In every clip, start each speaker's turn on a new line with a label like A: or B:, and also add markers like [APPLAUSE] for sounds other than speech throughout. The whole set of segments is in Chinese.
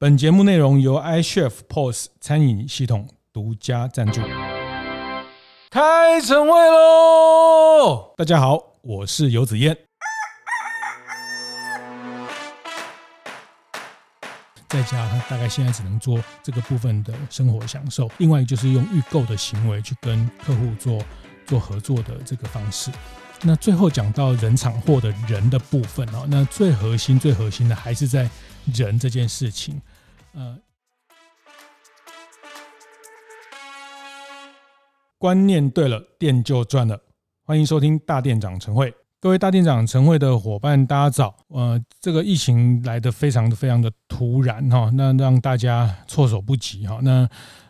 A: 本节目内容由 iChef POS 餐饮系统独家赞助。开晨会喽！大家好，我是游子燕。在家，他大概现在只能做这个部分的生活享受。另外，就是用预购的行为去跟客户做做合作的这个方式。那最后讲到人场货的人的部分哦，那最核心、最核心的还是在。人这件事情，呃，观念对了，店就赚了。欢迎收听大店长晨会，各位大店长晨会的伙伴，大家早。呃，这个疫情来得非常的、非常的突然哈，那让大家措手不及哈。那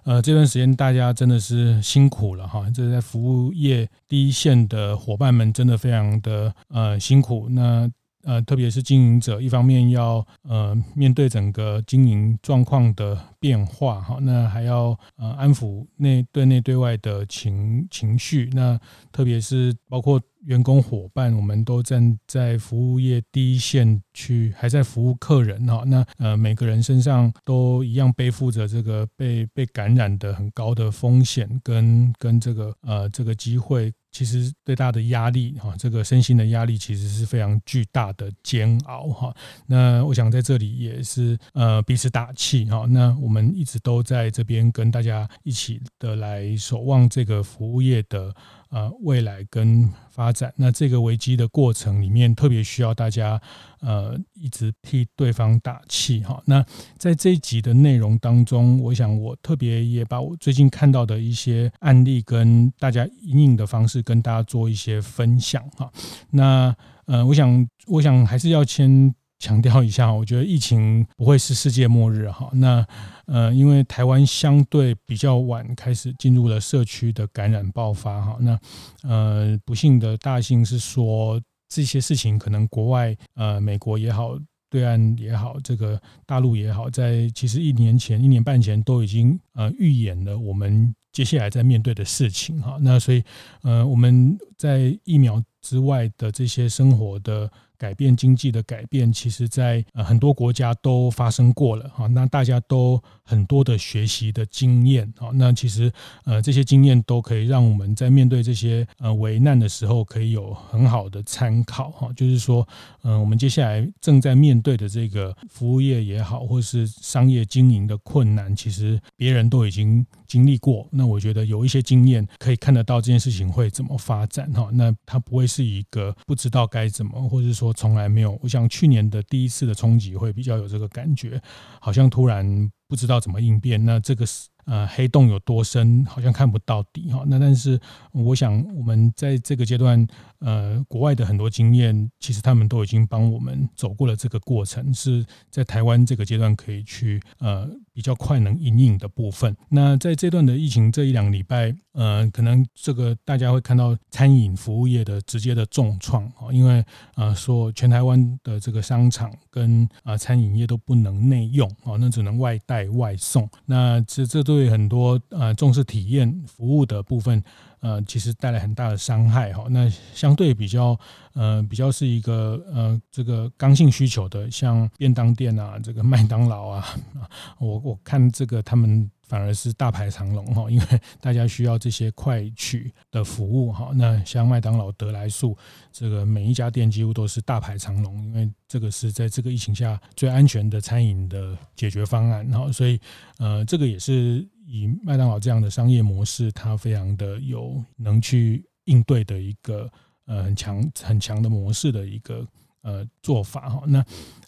A: 呃，这段时间大家真的是辛苦了哈。这在服务业第一线的伙伴们，真的非常的呃辛苦。那呃，特别是经营者，一方面要呃面对整个经营状况的变化哈，那还要呃安抚内对内对外的情情绪，那特别是包括员工伙伴，我们都站在服务业第一线去，还在服务客人哈，那呃每个人身上都一样背负着这个被被感染的很高的风险跟跟这个呃这个机会。其实最大的压力哈，这个身心的压力其实是非常巨大的煎熬哈。那我想在这里也是呃彼此打气哈。那我们一直都在这边跟大家一起的来守望这个服务业的。呃，未来跟发展，那这个危机的过程里面，特别需要大家呃一直替对方打气哈。那在这一集的内容当中，我想我特别也把我最近看到的一些案例跟大家因应的方式跟大家做一些分享哈。那呃，我想我想还是要先。强调一下，我觉得疫情不会是世界末日哈。那呃，因为台湾相对比较晚开始进入了社区的感染爆发哈。那呃，不幸的大幸是说这些事情可能国外呃，美国也好，对岸也好，这个大陆也好，在其实一年前、一年半前都已经呃预演了我们接下来在面对的事情哈。那所以呃，我们在疫苗之外的这些生活的。改变经济的改变，其实在呃很多国家都发生过了哈。那大家都很多的学习的经验啊。那其实呃这些经验都可以让我们在面对这些呃危难的时候，可以有很好的参考哈。就是说，嗯，我们接下来正在面对的这个服务业也好，或是商业经营的困难，其实别人都已经经历过。那我觉得有一些经验可以看得到这件事情会怎么发展哈。那它不会是一个不知道该怎么，或者说。我从来没有，我想去年的第一次的冲击会比较有这个感觉，好像突然不知道怎么应变。那这个是。呃，黑洞有多深，好像看不到底哈。那但是，我想我们在这个阶段，呃，国外的很多经验，其实他们都已经帮我们走过了这个过程，是在台湾这个阶段可以去呃比较快能因应的部分。那在这段的疫情这一两个礼拜，呃，可能这个大家会看到餐饮服务业的直接的重创啊，因为呃说全台湾的这个商场跟啊餐饮业都不能内用啊，那只能外带外送。那这这。对很多呃重视体验服务的部分，呃，其实带来很大的伤害哈。那相对比较呃比较是一个呃这个刚性需求的，像便当店啊，这个麦当劳啊，[LAUGHS] 我我看这个他们。反而是大排长龙哈，因为 [LAUGHS] 大家需要这些快取的服务哈。那像麦当劳、得来速，这个每一家店几乎都是大排长龙，因为这个是在这个疫情下最安全的餐饮的解决方案哈。所以呃，这个也是以麦当劳这样的商业模式，它非常的有能去应对的一个呃很强很强的模式的一个呃做法哈。那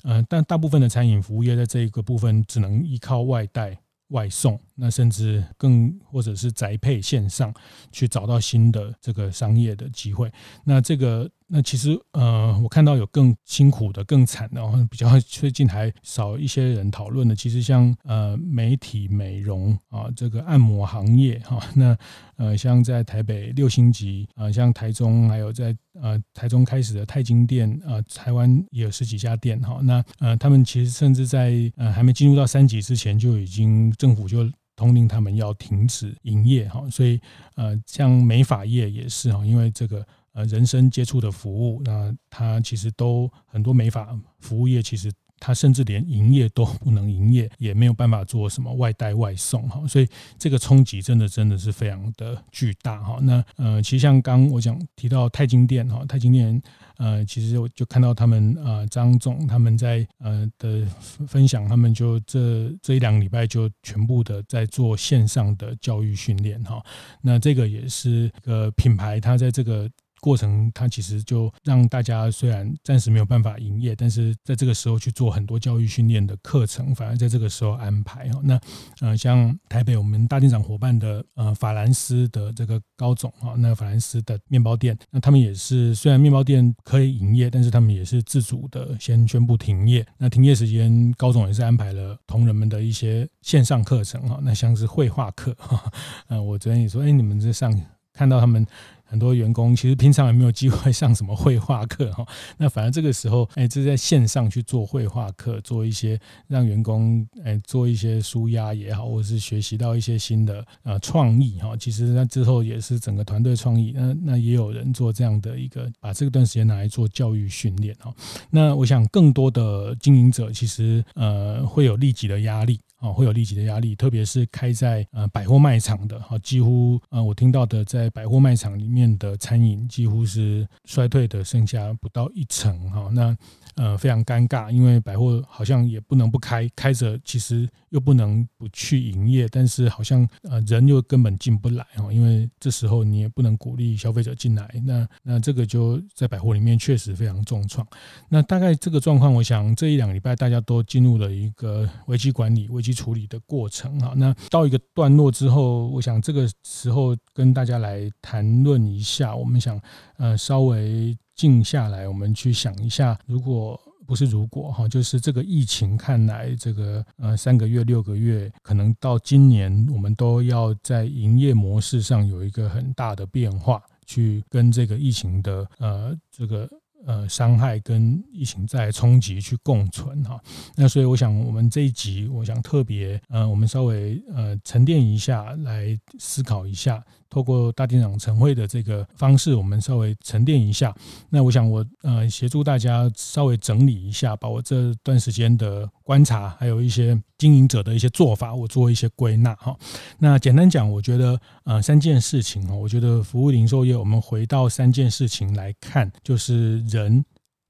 A: 呃，但大部分的餐饮服务业在这一个部分只能依靠外带。外送，那甚至更或者是宅配线上，去找到新的这个商业的机会。那这个。那其实，呃，我看到有更辛苦的、更惨的，比较最近还少一些人讨论的。其实像呃，美体美容啊，这个按摩行业哈，那呃，像在台北六星级啊，像台中还有在呃台中开始的泰金店啊，台湾也有十几家店哈。那呃，他们其实甚至在呃还没进入到三级之前，就已经政府就通令他们要停止营业哈。所以呃，像美发业也是哈，因为这个。呃，人生接触的服务，那它其实都很多美发服务业，其实他甚至连营业都不能营业，也没有办法做什么外带外送哈，所以这个冲击真的真的是非常的巨大哈。那呃，其实像刚我讲提到泰晶店哈，泰晶店呃，其实我就看到他们呃张总他们在呃的分享，他们就这这一两个礼拜就全部的在做线上的教育训练哈。那这个也是个品牌，它在这个。过程，它其实就让大家虽然暂时没有办法营业，但是在这个时候去做很多教育训练的课程，反而在这个时候安排哈。那呃，像台北我们大店长伙伴的呃法兰斯的这个高总哈，那法兰斯的面包店，那他们也是虽然面包店可以营业，但是他们也是自主的先宣布停业。那停业时间，高总也是安排了同仁们的一些线上课程哈，那像是绘画课哈，呃，我昨天也说，哎，你们在上看到他们。很多员工其实平常也没有机会上什么绘画课哈，[LAUGHS] 那反而这个时候，哎，这在线上去做绘画课，做一些让员工哎做一些舒压也好，或者是学习到一些新的呃创意哈。其实那之后也是整个团队创意，那那也有人做这样的一个，把这段时间拿来做教育训练哈。那我想更多的经营者其实呃会有立即的压力。哦，会有立即的压力，特别是开在呃百货卖场的，哈，几乎呃我听到的，在百货卖场里面的餐饮几乎是衰退的，剩下不到一成，哈，那。呃，非常尴尬，因为百货好像也不能不开，开着其实又不能不去营业，但是好像呃人又根本进不来哦，因为这时候你也不能鼓励消费者进来，那那这个就在百货里面确实非常重创。那大概这个状况，我想这一两个礼拜大家都进入了一个危机管理、危机处理的过程哈。那到一个段落之后，我想这个时候跟大家来谈论一下，我们想呃稍微。静下来，我们去想一下，如果不是如果哈，就是这个疫情看来，这个呃三个月、六个月，可能到今年，我们都要在营业模式上有一个很大的变化，去跟这个疫情的呃这个。呃，伤害跟疫情在冲击去共存哈，那所以我想我们这一集，我想特别呃，我们稍微呃沉淀一下，来思考一下，透过大店长晨会的这个方式，我们稍微沉淀一下。那我想我呃协助大家稍微整理一下，把我这段时间的观察，还有一些经营者的一些做法，我做一些归纳哈。那简单讲，我觉得呃三件事情哈，我觉得服务零售业，我们回到三件事情来看，就是。人、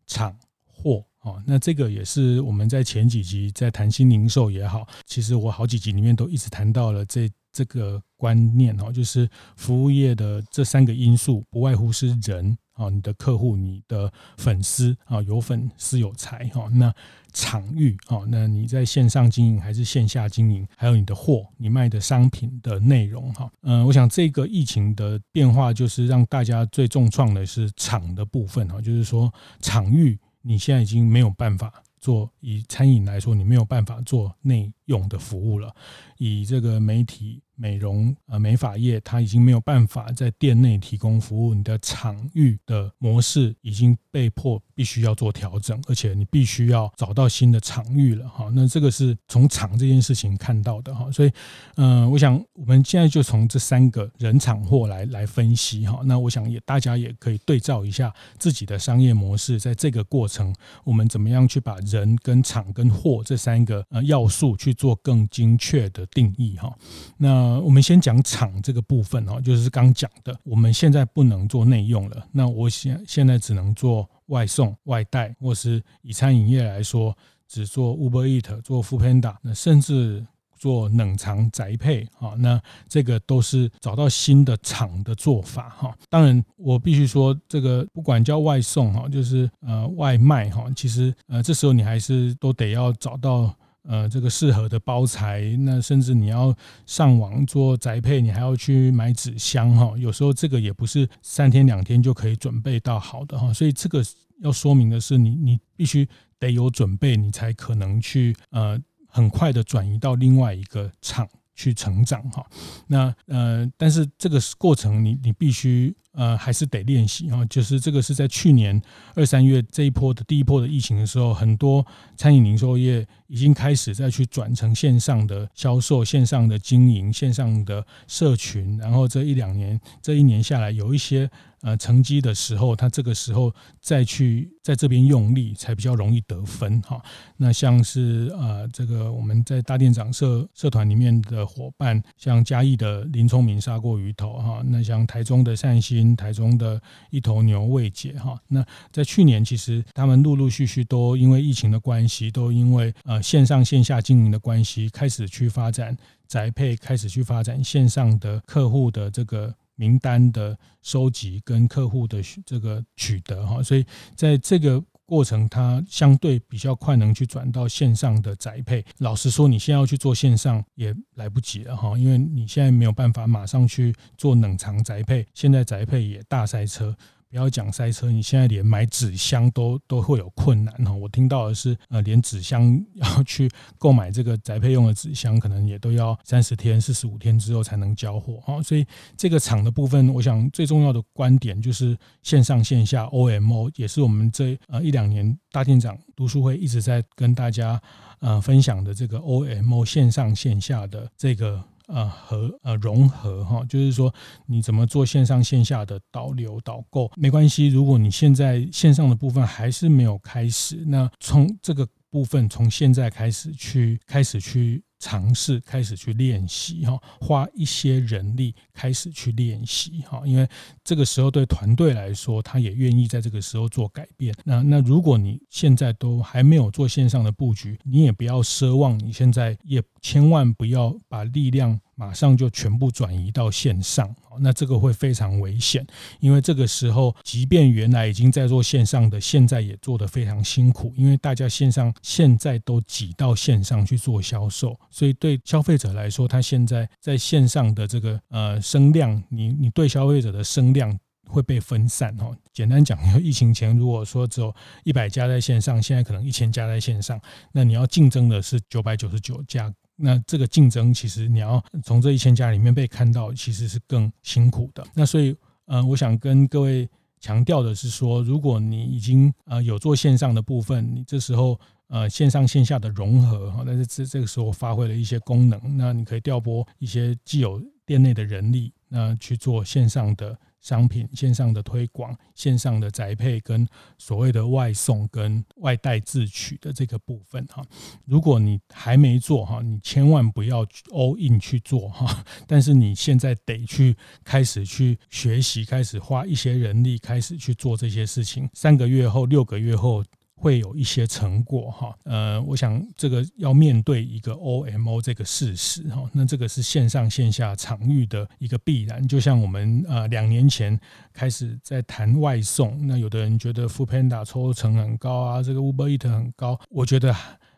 A: 场、货，哦，那这个也是我们在前几集在谈新零售也好，其实我好几集里面都一直谈到了这这个观念哦，就是服务业的这三个因素，不外乎是人。啊，你的客户、你的粉丝啊，有粉丝有财哈。那场域啊，那你在线上经营还是线下经营？还有你的货，你卖的商品的内容哈。嗯，我想这个疫情的变化，就是让大家最重创的是场的部分哈，就是说场域你现在已经没有办法做，以餐饮来说，你没有办法做内用的服务了，以这个媒体。美容呃美发业，它已经没有办法在店内提供服务，你的场域的模式已经被迫必须要做调整，而且你必须要找到新的场域了哈。那这个是从场这件事情看到的哈，所以嗯、我想我们现在就从这三个人场货来来分析哈。那我想也大家也可以对照一下自己的商业模式，在这个过程，我们怎么样去把人跟场跟货这三个呃要素去做更精确的定义哈。那，我们先讲场这个部分哈，就是刚讲的，我们现在不能做内用了，那我现现在只能做外送、外带，或是以餐饮业来说，只做 Uber Eat、做 Foodpanda，那甚至做冷藏宅配哈，那这个都是找到新的厂的做法哈。当然，我必须说，这个不管叫外送哈，就是呃外卖哈，其实呃这时候你还是都得要找到。呃，这个适合的包材，那甚至你要上网做宅配，你还要去买纸箱哈。有时候这个也不是三天两天就可以准备到好的哈。所以这个要说明的是你，你必须得有准备，你才可能去呃很快的转移到另外一个厂去成长哈。那呃，但是这个过程你你必须呃，还是得练习啊。就是这个是在去年二三月这一波的第一波的疫情的时候，很多餐饮零售业已经开始再去转成线上的销售、线上的经营、线上的社群。然后这一两年，这一年下来，有一些。呃，成绩的时候，他这个时候再去在这边用力，才比较容易得分哈。那像是呃，这个我们在大店长社社团里面的伙伴，像嘉义的林聪明砂锅鱼头哈，那像台中的善心、台中的一头牛味姐哈。那在去年，其实他们陆陆续续都因为疫情的关系，都因为呃线上线下经营的关系，开始去发展宅配，开始去发展线上的客户的这个。名单的收集跟客户的这个取得哈，所以在这个过程，它相对比较快能去转到线上的宅配。老实说，你现在要去做线上也来不及了哈，因为你现在没有办法马上去做冷藏宅配，现在宅配也大塞车。不要讲塞车，你现在连买纸箱都都会有困难哈。我听到的是，呃，连纸箱要去购买这个宅配用的纸箱，可能也都要三十天、四十五天之后才能交货哈。所以这个厂的部分，我想最重要的观点就是线上线下 OMO，也是我们这呃一两年大店长读书会一直在跟大家呃分享的这个 OMO 线上线下的这个。呃，和呃融合哈，就是说你怎么做线上线下的导流导购没关系。如果你现在线上的部分还是没有开始，那从这个部分从现在开始去开始去。尝试开始去练习哈，花一些人力开始去练习哈，因为这个时候对团队来说，他也愿意在这个时候做改变。那那如果你现在都还没有做线上的布局，你也不要奢望你现在，也千万不要把力量马上就全部转移到线上，那这个会非常危险，因为这个时候，即便原来已经在做线上的，现在也做得非常辛苦，因为大家线上现在都挤到线上去做销售。所以对消费者来说，他现在在线上的这个呃声量，你你对消费者的声量会被分散哈。简单讲，疫情前如果说只有一百家在线上，现在可能一千家在线上，那你要竞争的是九百九十九家，那这个竞争其实你要从这一千家里面被看到，其实是更辛苦的。那所以呃，我想跟各位强调的是说，如果你已经呃有做线上的部分，你这时候。呃，线上线下的融合哈，但是这这个时候发挥了一些功能，那你可以调拨一些既有店内的人力，那去做线上的商品、线上的推广、线上的宅配跟所谓的外送跟外带自取的这个部分哈。如果你还没做哈，你千万不要 all in 去做哈，但是你现在得去开始去学习，开始花一些人力，开始去做这些事情。三个月后、六个月后。会有一些成果哈，呃，我想这个要面对一个 OMO 这个事实哈，那这个是线上线下场域的一个必然。就像我们呃两年前开始在谈外送，那有的人觉得 f o o Panda 抽成很高啊，这个 Uber Eat 很高，我觉得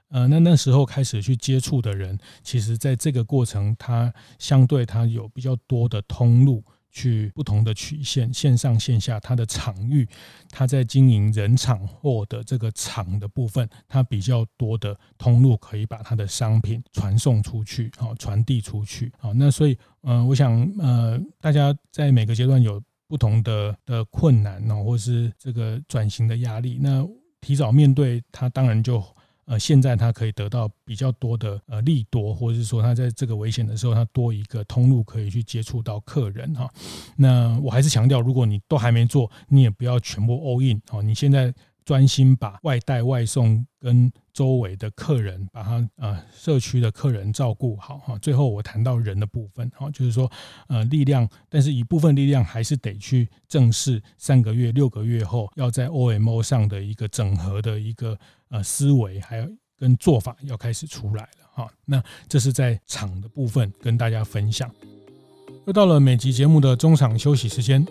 A: 呃那那时候开始去接触的人，其实在这个过程，它相对它有比较多的通路。去不同的曲线，线上线下，它的场域，它在经营人场货的这个场的部分，它比较多的通路可以把它的商品传送出去，好传递出去，好，那所以，呃，我想，呃，大家在每个阶段有不同的的困难呢，或是这个转型的压力，那提早面对它，当然就。呃，现在他可以得到比较多的呃利多，或者是说他在这个危险的时候，他多一个通路可以去接触到客人哈。那我还是强调，如果你都还没做，你也不要全部 all in 哦。你现在专心把外带外送跟周围的客人，把他呃社区的客人照顾好哈。最后我谈到人的部分哈，就是说呃力量，但是一部分力量还是得去正视三个月、六个月后要在 OMO 上的一个整合的一个。呃，思维还有跟做法要开始出来了哈。那这是在场的部分跟大家分享。又到了每集节目的中场休息时间，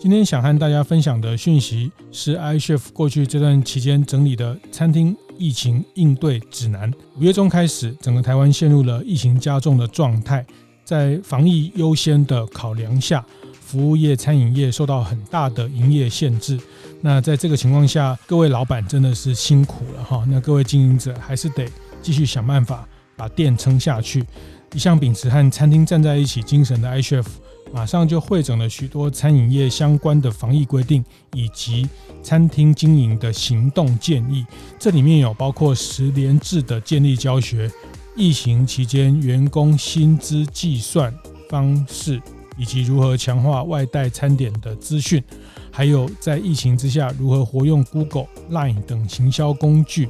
A: 今天想和大家分享的讯息是 iCHEF 过去这段期间整理的餐厅疫情应对指南。五月中开始，整个台湾陷入了疫情加重的状态，在防疫优先的考量下，服务业、餐饮业受到很大的营业限制。那在这个情况下，各位老板真的是辛苦了哈。那各位经营者还是得继续想办法把店撑下去。一向秉持和餐厅站在一起精神的 iChef，马上就汇整了许多餐饮业相关的防疫规定以及餐厅经营的行动建议。这里面有包括十连制的建立教学、疫情期间员工薪资计算方式，以及如何强化外带餐点的资讯，还有在疫情之下如何活用 Google、Line 等行销工具，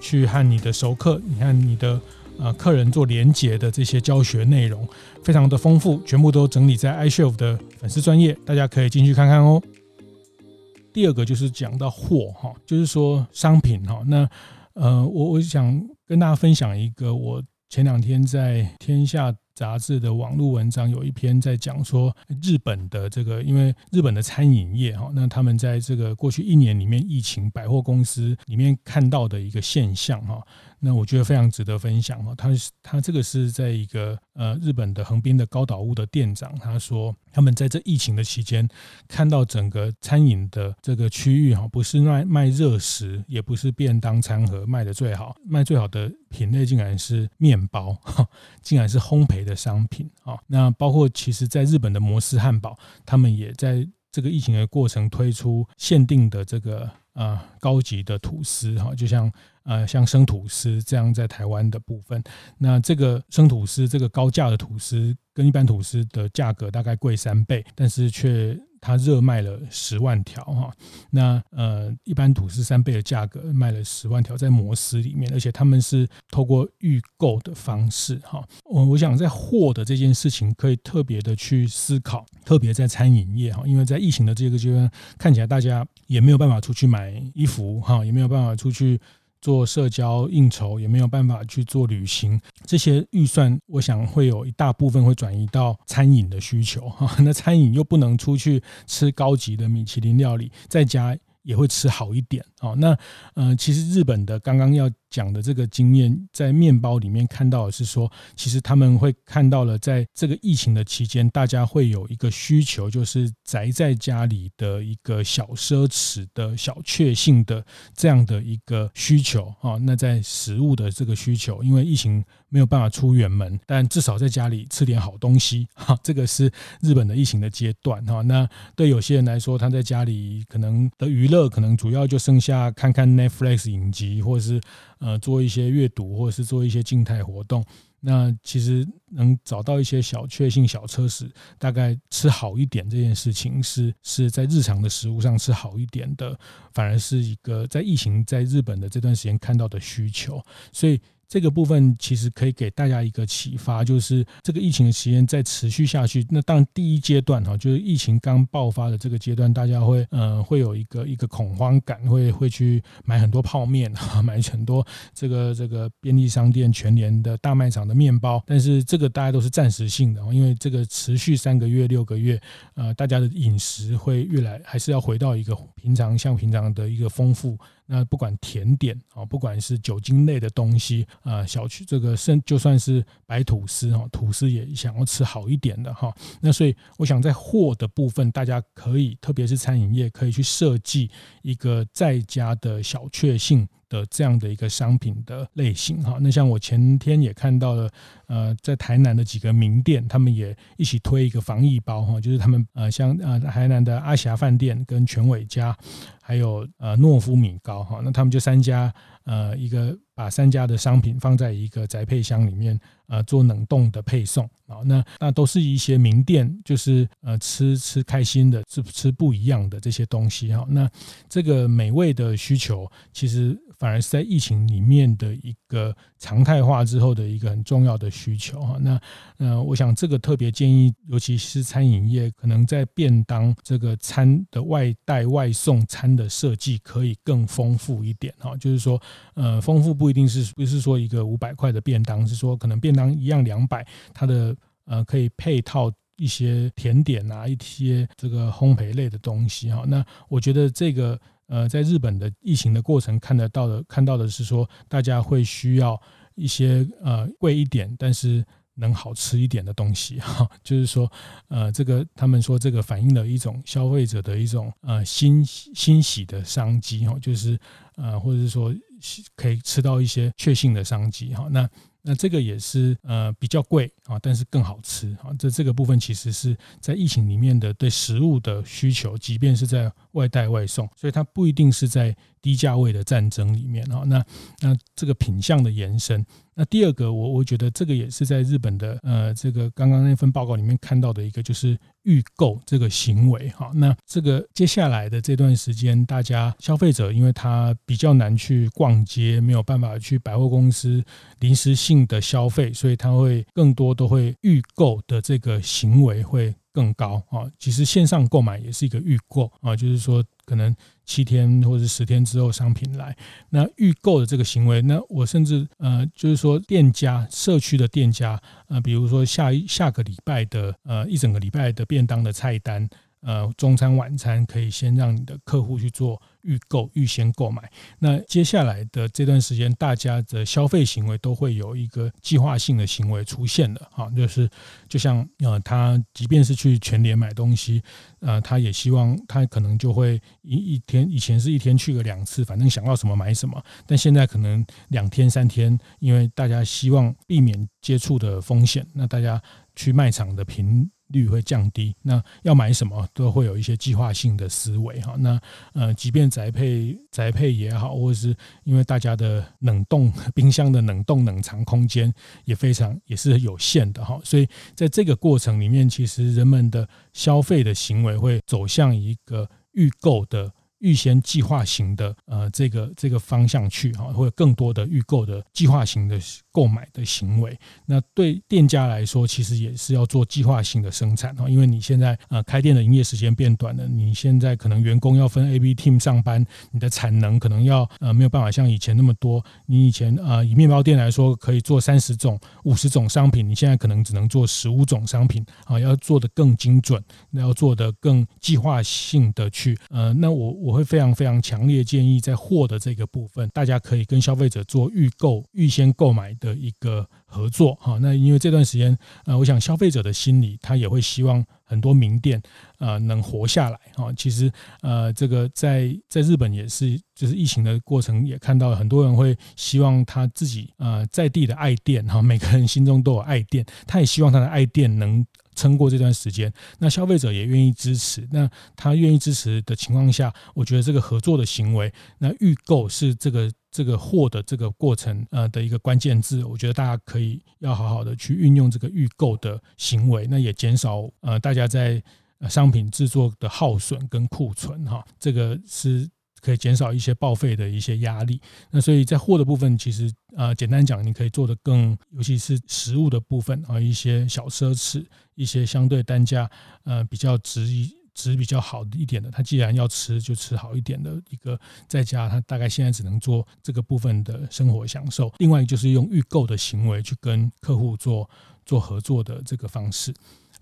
A: 去和你的熟客、你和你的呃客人做连结的这些教学内容，非常的丰富，全部都整理在 iChef 的粉丝专业，大家可以进去看看哦。第二个就是讲到货哈，就是说商品哈，那呃我我想跟大家分享一个，我前两天在天下。杂志的网络文章有一篇在讲说日本的这个，因为日本的餐饮业哈，那他们在这个过去一年里面疫情百货公司里面看到的一个现象哈。那我觉得非常值得分享哈，他他这个是在一个呃日本的横滨的高岛屋的店长，他说他们在这疫情的期间看到整个餐饮的这个区域哈，不是卖卖热食，也不是便当餐盒卖的最好，卖最好的品类竟然是面包，竟然是烘焙的商品啊。那包括其实在日本的摩斯汉堡，他们也在这个疫情的过程推出限定的这个啊高级的吐司哈，就像。呃，像生吐司这样在台湾的部分，那这个生吐司这个高价的吐司，跟一般吐司的价格大概贵三倍，但是却它热卖了十万条哈。那呃，一般吐司三倍的价格卖了十万条在摩斯里面，而且他们是透过预购的方式哈。我我想在货的这件事情可以特别的去思考，特别在餐饮业哈，因为在疫情的这个阶段，看起来大家也没有办法出去买衣服哈，也没有办法出去。做社交应酬也没有办法去做旅行，这些预算我想会有一大部分会转移到餐饮的需求 [LAUGHS] 哈。那餐饮又不能出去吃高级的米其林料理，在家也会吃好一点哦。那呃，其实日本的刚刚要。讲的这个经验，在面包里面看到的是说，其实他们会看到了，在这个疫情的期间，大家会有一个需求，就是宅在家里的一个小奢侈的小确幸的这样的一个需求啊。那在食物的这个需求，因为疫情没有办法出远门，但至少在家里吃点好东西哈。[LAUGHS] 这个是日本的疫情的阶段哈。那对有些人来说，他在家里可能的娱乐，可能主要就剩下看看 Netflix 影集，或者是。呃，做一些阅读或者是做一些静态活动，那其实能找到一些小确幸、小车时，大概吃好一点这件事情是是在日常的食物上吃好一点的，反而是一个在疫情在日本的这段时间看到的需求，所以。这个部分其实可以给大家一个启发，就是这个疫情的时间再持续下去，那当第一阶段哈，就是疫情刚爆发的这个阶段，大家会呃会有一个一个恐慌感，会会去买很多泡面啊，买很多这个这个便利商店、全联的大卖场的面包，但是这个大家都是暂时性的，因为这个持续三个月、六个月，呃，大家的饮食会越来还是要回到一个平常像平常的一个丰富。那不管甜点啊，不管是酒精类的东西啊，小区这个甚就算是白吐司哈，吐司也想要吃好一点的哈。那所以我想在货的部分，大家可以特别是餐饮业可以去设计一个在家的小确幸的这样的一个商品的类型哈。那像我前天也看到了，呃，在台南的几个名店，他们也一起推一个防疫包哈，就是他们呃像呃台南的阿霞饭店跟全伟家。还有呃诺夫米糕哈，那他们就三家呃一个把三家的商品放在一个宅配箱里面呃做冷冻的配送啊，那那都是一些名店，就是呃吃吃开心的吃吃不一样的这些东西哈，那这个美味的需求其实。反而是在疫情里面的一个常态化之后的一个很重要的需求哈。那呃，我想这个特别建议，尤其是餐饮业，可能在便当这个餐的外带外送餐的设计可以更丰富一点哈。就是说，呃，丰富不一定是不是说一个五百块的便当，是说可能便当一样两百，它的呃可以配套一些甜点啊，一些这个烘焙类的东西哈。那我觉得这个。呃，在日本的疫情的过程看得到的，看到的是说，大家会需要一些呃贵一点，但是能好吃一点的东西哈。[LAUGHS] 就是说，呃，这个他们说这个反映了一种消费者的一种呃欣欣喜的商机哈，就是呃或者是说可以吃到一些确信的商机哈。那那这个也是呃比较贵啊，但是更好吃啊。这这个部分其实是在疫情里面的对食物的需求，即便是在外带外送，所以它不一定是在低价位的战争里面啊。那那这个品相的延伸。那第二个，我我觉得这个也是在日本的呃这个刚刚那份报告里面看到的一个，就是预购这个行为哈。那这个接下来的这段时间，大家消费者因为他比较难去逛街，没有办法去百货公司临时性的消费，所以他会更多都会预购的这个行为会更高啊。其实线上购买也是一个预购啊，就是说。可能七天或者十天之后商品来，那预购的这个行为，那我甚至呃，就是说店家社区的店家，呃，比如说下一下个礼拜的呃一整个礼拜的便当的菜单。呃，中餐晚餐可以先让你的客户去做预购、预先购买。那接下来的这段时间，大家的消费行为都会有一个计划性的行为出现的哈，就是就像呃，他即便是去全联买东西，呃，他也希望他可能就会一一天以前是一天去个两次，反正想要什么买什么，但现在可能两天三天，因为大家希望避免接触的风险，那大家去卖场的频率会降低，那要买什么都会有一些计划性的思维哈。那呃，即便宅配宅配也好，或者是因为大家的冷冻冰箱的冷冻冷藏空间也非常也是有限的哈，所以在这个过程里面，其实人们的消费的行为会走向一个预购的。预先计划型的呃这个这个方向去哈，会有更多的预购的计划型的购买的行为。那对店家来说，其实也是要做计划性的生产哈，因为你现在呃开店的营业时间变短了，你现在可能员工要分 A、B team 上班，你的产能可能要呃没有办法像以前那么多。你以前呃以面包店来说可以做三十种、五十种商品，你现在可能只能做十五种商品啊，要做得更精准，那要做得更计划性的去呃，那我。我会非常非常强烈建议，在货的这个部分，大家可以跟消费者做预购、预先购买的一个合作哈。那因为这段时间，呃，我想消费者的心理，他也会希望很多名店呃能活下来哈。其实呃，这个在在日本也是，就是疫情的过程也看到很多人会希望他自己呃在地的爱店哈，每个人心中都有爱店，他也希望他的爱店能。撑过这段时间，那消费者也愿意支持。那他愿意支持的情况下，我觉得这个合作的行为，那预购是这个这个货的这个过程呃的一个关键字。我觉得大家可以要好好的去运用这个预购的行为，那也减少呃大家在商品制作的耗损跟库存哈。这个是。可以减少一些报废的一些压力。那所以在货的部分，其实呃，简单讲，你可以做得更，尤其是食物的部分啊，一些小奢侈，一些相对单价呃比较值吃比较好一点的。他既然要吃，就吃好一点的一个，在家他大概现在只能做这个部分的生活享受。另外就是用预购的行为去跟客户做做合作的这个方式。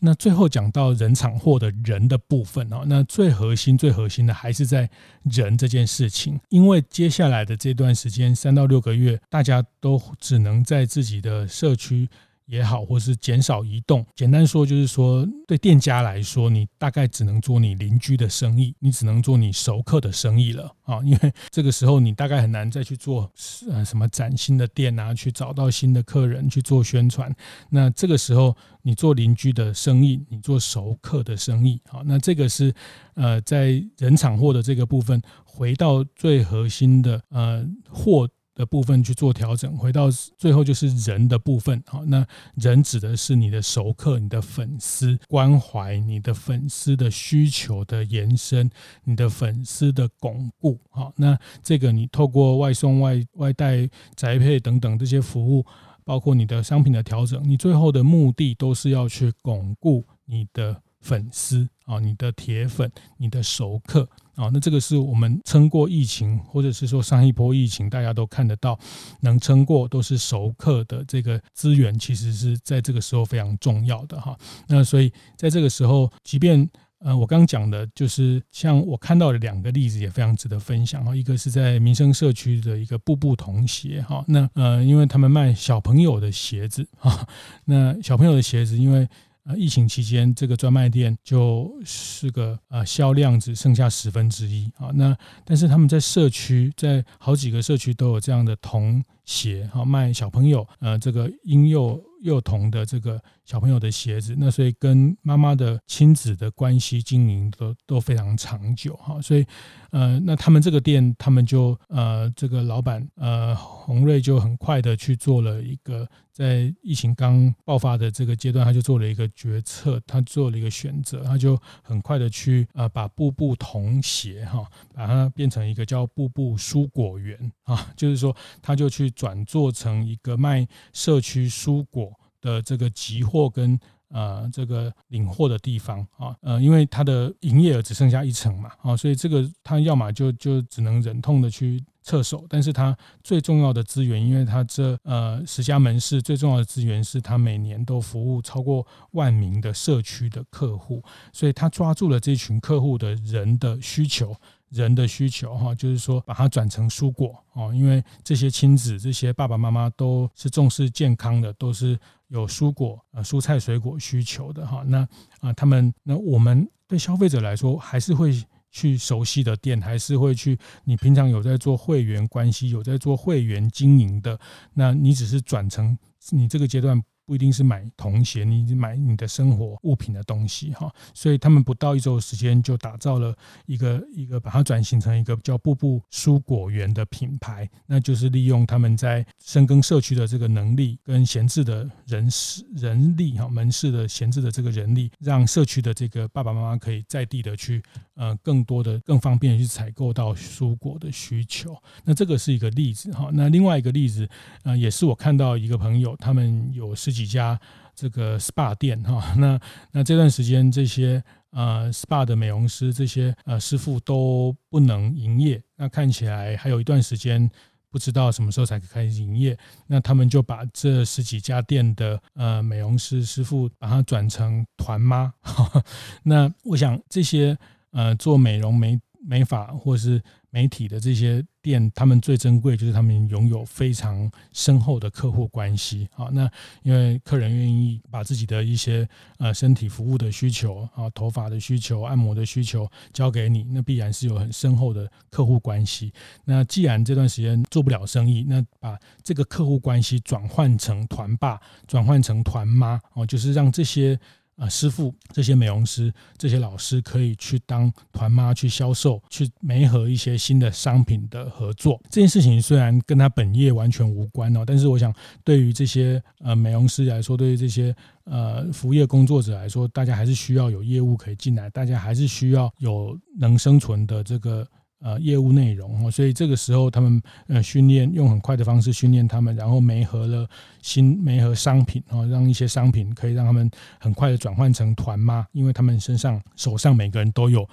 A: 那最后讲到人场货的人的部分哦，那最核心、最核心的还是在人这件事情，因为接下来的这段时间三到六个月，大家都只能在自己的社区。也好，或是减少移动。简单说，就是说，对店家来说，你大概只能做你邻居的生意，你只能做你熟客的生意了啊。因为这个时候，你大概很难再去做呃什么崭新的店啊，去找到新的客人去做宣传。那这个时候，你做邻居的生意，你做熟客的生意，好，那这个是呃，在人场货的这个部分，回到最核心的呃货。的部分去做调整，回到最后就是人的部分。好，那人指的是你的熟客、你的粉丝关怀、你的粉丝的需求的延伸、你的粉丝的巩固。好，那这个你透过外送、外外带、宅配等等这些服务，包括你的商品的调整，你最后的目的都是要去巩固你的粉丝啊，你的铁粉、你的熟客。啊，那这个是我们撑过疫情，或者是说上一波疫情，大家都看得到，能撑过都是熟客的这个资源，其实是在这个时候非常重要的哈。那所以在这个时候，即便呃我刚刚讲的，就是像我看到的两个例子，也非常值得分享哈。一个是在民生社区的一个步步童鞋哈，那呃因为他们卖小朋友的鞋子哈，那小朋友的鞋子因为。啊，疫情期间这个专卖店就是个啊销量只剩下十分之一啊。那但是他们在社区，在好几个社区都有这样的童鞋，哈，卖小朋友呃这个婴幼幼童的这个小朋友的鞋子。那所以跟妈妈的亲子的关系经营都都非常长久哈。所以呃，那他们这个店，他们就呃这个老板呃洪瑞就很快的去做了一个。在疫情刚爆发的这个阶段，他就做了一个决策，他做了一个选择，他就很快的去啊，把步步童鞋哈，把它变成一个叫步步蔬果园啊，就是说，他就去转做成一个卖社区蔬果的这个集货跟呃这个领货的地方啊，呃，因为他的营业额只剩下一成嘛，啊，所以这个他要么就就只能忍痛的去。撤手，但是它最重要的资源，因为它这呃十家门市最重要的资源是它每年都服务超过万名的社区的客户，所以他抓住了这群客户的人的需求，人的需求哈，就是说把它转成蔬果哦，因为这些亲子这些爸爸妈妈都是重视健康的，都是有蔬果呃蔬菜水果需求的哈，那啊他们那我们对消费者来说还是会。去熟悉的店，还是会去。你平常有在做会员关系，有在做会员经营的，那你只是转成你这个阶段。不一定是买童鞋，你买你的生活物品的东西哈，所以他们不到一周的时间就打造了一个一个，把它转型成一个叫“步步蔬果园”的品牌，那就是利用他们在深耕社区的这个能力跟闲置的人事人力哈，门市的闲置的这个人力，让社区的这个爸爸妈妈可以在地的去呃更多的更方便的去采购到蔬果的需求。那这个是一个例子哈，那另外一个例子呃也是我看到一个朋友，他们有十几。几家这个 SPA 店哈，那那这段时间这些呃 SPA 的美容师这些呃师傅都不能营业，那看起来还有一段时间，不知道什么时候才可以开始营业。那他们就把这十几家店的呃美容师师傅把它转成团妈。[LAUGHS] 那我想这些呃做美容美美发或是媒体的这些店，他们最珍贵就是他们拥有非常深厚的客户关系啊。那因为客人愿意把自己的一些呃身体服务的需求啊、头发的需求、按摩的需求交给你，那必然是有很深厚的客户关系。那既然这段时间做不了生意，那把这个客户关系转换成团爸、转换成团妈哦，就是让这些。啊，师傅，这些美容师、这些老师可以去当团妈去销售，去媒合一些新的商品的合作。这件事情虽然跟他本业完全无关哦，但是我想对于这些呃美容师来说，对于这些呃服务业工作者来说，大家还是需要有业务可以进来，大家还是需要有能生存的这个。呃，业务内容哦，所以这个时候他们呃训练用很快的方式训练他们，然后媒合了新媒合商品哦，让一些商品可以让他们很快的转换成团妈，因为他们身上手上每个人都有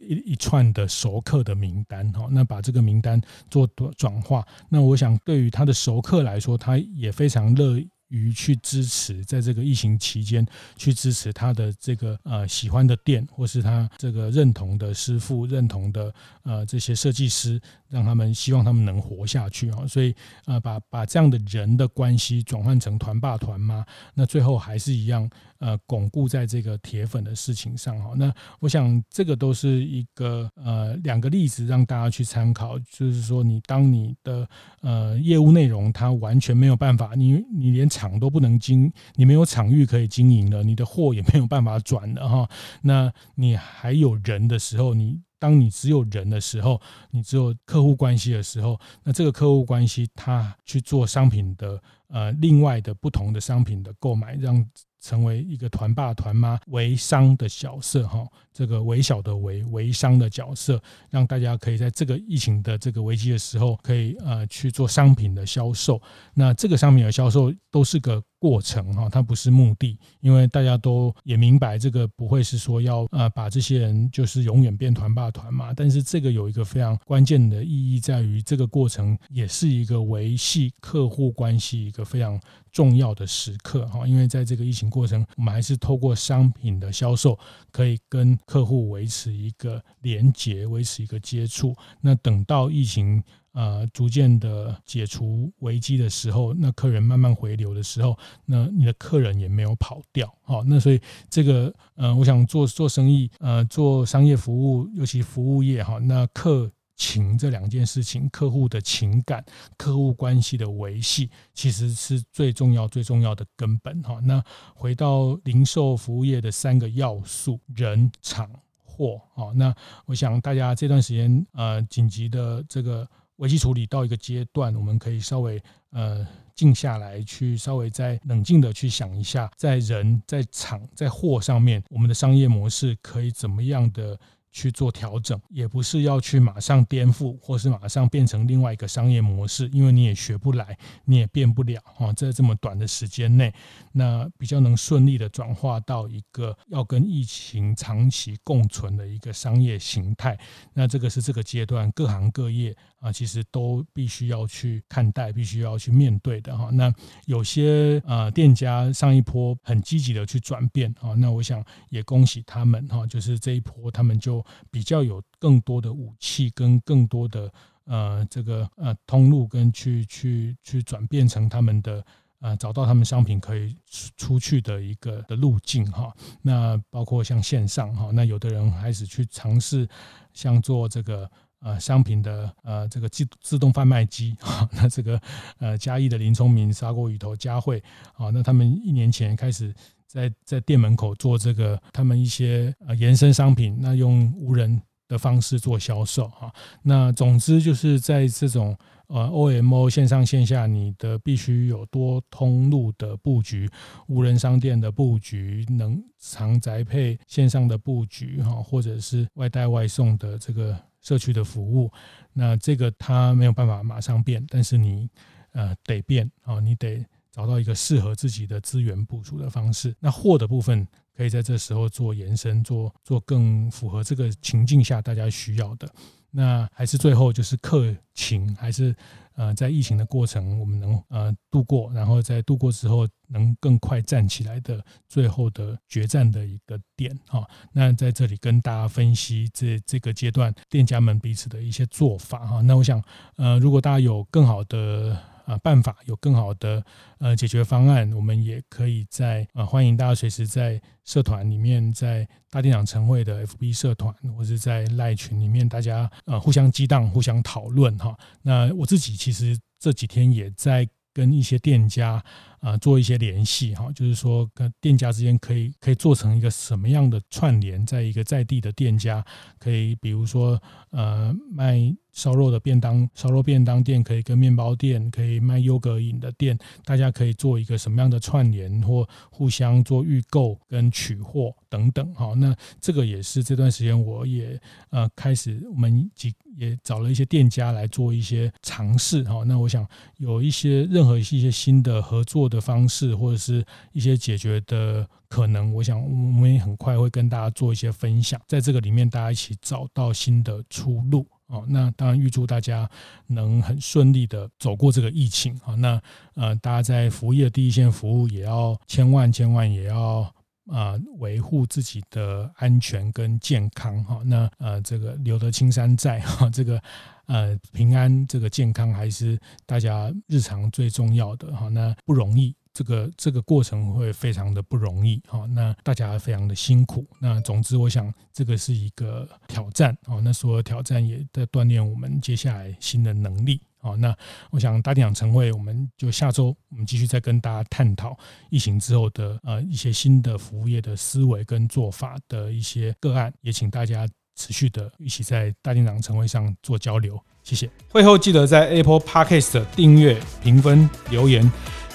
A: 一一串的熟客的名单哈，那把这个名单做转化，那我想对于他的熟客来说，他也非常乐。于去支持，在这个疫情期间去支持他的这个呃喜欢的店，或是他这个认同的师傅、认同的呃这些设计师，让他们希望他们能活下去啊。所以呃把把这样的人的关系转换成团爸团妈，那最后还是一样。呃，巩固在这个铁粉的事情上哈，那我想这个都是一个呃两个例子让大家去参考，就是说你当你的呃业务内容它完全没有办法，你你连场都不能经，你没有场域可以经营了，你的货也没有办法转了哈，那你还有人的时候，你当你只有人的时候，你只有客户关系的时候，那这个客户关系他去做商品的呃另外的不同的商品的购买，让。成为一个团爸团妈微商的角色哈，这个微小的微微商的角色，让大家可以在这个疫情的这个危机的时候，可以呃去做商品的销售。那这个商品的销售都是个过程哈，它不是目的，因为大家都也明白这个不会是说要呃把这些人就是永远变团霸团嘛，但是这个有一个非常关键的意义在于，这个过程也是一个维系客户关系一个。个非常重要的时刻哈，因为在这个疫情过程，我们还是透过商品的销售，可以跟客户维持一个连结，维持一个接触。那等到疫情呃逐渐的解除危机的时候，那客人慢慢回流的时候，那你的客人也没有跑掉，好，那所以这个呃，我想做做生意，呃，做商业服务，尤其服务业哈，那客。情这两件事情，客户的情感、客户关系的维系，其实是最重要、最重要的根本哈。那回到零售服务业的三个要素：人、场、货。好，那我想大家这段时间呃紧急的这个危机处理到一个阶段，我们可以稍微呃静下来，去稍微再冷静的去想一下，在人、在场、在货上面，我们的商业模式可以怎么样的。去做调整，也不是要去马上颠覆，或是马上变成另外一个商业模式，因为你也学不来，你也变不了哈。在这么短的时间内，那比较能顺利的转化到一个要跟疫情长期共存的一个商业形态，那这个是这个阶段各行各业啊，其实都必须要去看待，必须要去面对的哈。那有些啊店家上一波很积极的去转变啊，那我想也恭喜他们哈，就是这一波他们就。比较有更多的武器跟更多的呃这个呃通路跟去去去转变成他们的呃找到他们商品可以出去的一个的路径哈。那包括像线上哈，那有的人开始去尝试像做这个呃商品的呃这个自自动贩卖机 [LAUGHS] 哈。那这个呃嘉义的林聪明砂锅鱼头佳慧啊，那他们一年前开始。在在店门口做这个，他们一些呃延伸商品，那用无人的方式做销售哈。那总之就是在这种呃 OMO 线上线下，你的必须有多通路的布局，无人商店的布局，能常宅配线上的布局哈，或者是外带外送的这个社区的服务，那这个它没有办法马上变，但是你呃得变啊，你得。找到一个适合自己的资源部署的方式，那货的部分可以在这时候做延伸，做做更符合这个情境下大家需要的。那还是最后就是客情，还是呃在疫情的过程我们能呃度过，然后在度过之后能更快站起来的最后的决战的一个点哈。那在这里跟大家分析这这个阶段店家们彼此的一些做法哈。那我想呃如果大家有更好的。啊，办法有更好的呃解决方案，我们也可以在呃欢迎大家随时在社团里面，在大店长晨会的 FB 社团，或者在赖群里面，大家呃互相激荡、互相讨论哈。那我自己其实这几天也在跟一些店家。啊，做一些联系哈，就是说跟店家之间可以可以做成一个什么样的串联，在一个在地的店家，可以比如说呃卖烧肉的便当，烧肉便当店可以跟面包店，可以卖优格饮的店，大家可以做一个什么样的串联，或互相做预购跟取货等等哈。那这个也是这段时间我也呃开始，我们几也找了一些店家来做一些尝试哈。那我想有一些任何一些新的合作的方式或者是一些解决的可能，我想我们也很快会跟大家做一些分享，在这个里面大家一起找到新的出路哦。那当然预祝大家能很顺利的走过这个疫情啊。那呃，大家在服务业第一线服务也要千万千万也要啊维护自己的安全跟健康哈。那呃，这个留得青山在哈，这个。呃，平安这个健康还是大家日常最重要的哈。那不容易，这个这个过程会非常的不容易哈。那大家非常的辛苦。那总之，我想这个是一个挑战哦。那所有挑战也在锻炼我们接下来新的能力哦。那我想大店长晨会，我们就下周我们继续再跟大家探讨疫情之后的呃一些新的服务业的思维跟做法的一些个案，也请大家。持续的一起在大店长晨会上做交流，谢谢。会后记得在 Apple Podcast 订阅、评分、留言。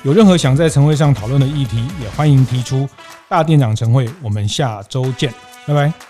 A: 有任何想在晨会上讨论的议题，也欢迎提出。大店长晨会，我们下周见，拜拜。